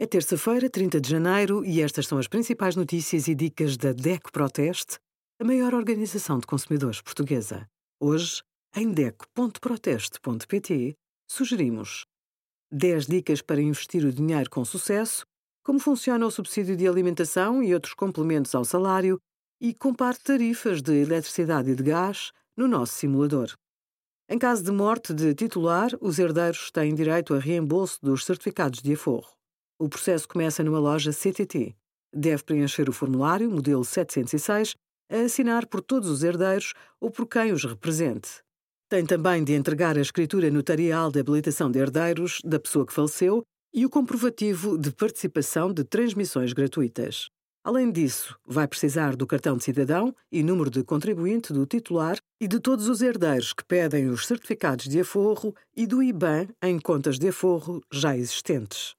É terça-feira, 30 de janeiro, e estas são as principais notícias e dicas da DECO Proteste, a maior organização de consumidores portuguesa. Hoje, em DECO.proteste.pt, sugerimos 10 dicas para investir o dinheiro com sucesso, como funciona o subsídio de alimentação e outros complementos ao salário, e compare tarifas de eletricidade e de gás no nosso simulador. Em caso de morte de titular, os herdeiros têm direito a reembolso dos certificados de aforro. O processo começa numa loja CTT. Deve preencher o formulário, modelo 706, a assinar por todos os herdeiros ou por quem os represente. Tem também de entregar a escritura notarial de habilitação de herdeiros da pessoa que faleceu e o comprovativo de participação de transmissões gratuitas. Além disso, vai precisar do cartão de cidadão e número de contribuinte do titular e de todos os herdeiros que pedem os certificados de aforro e do IBAN em contas de aforro já existentes.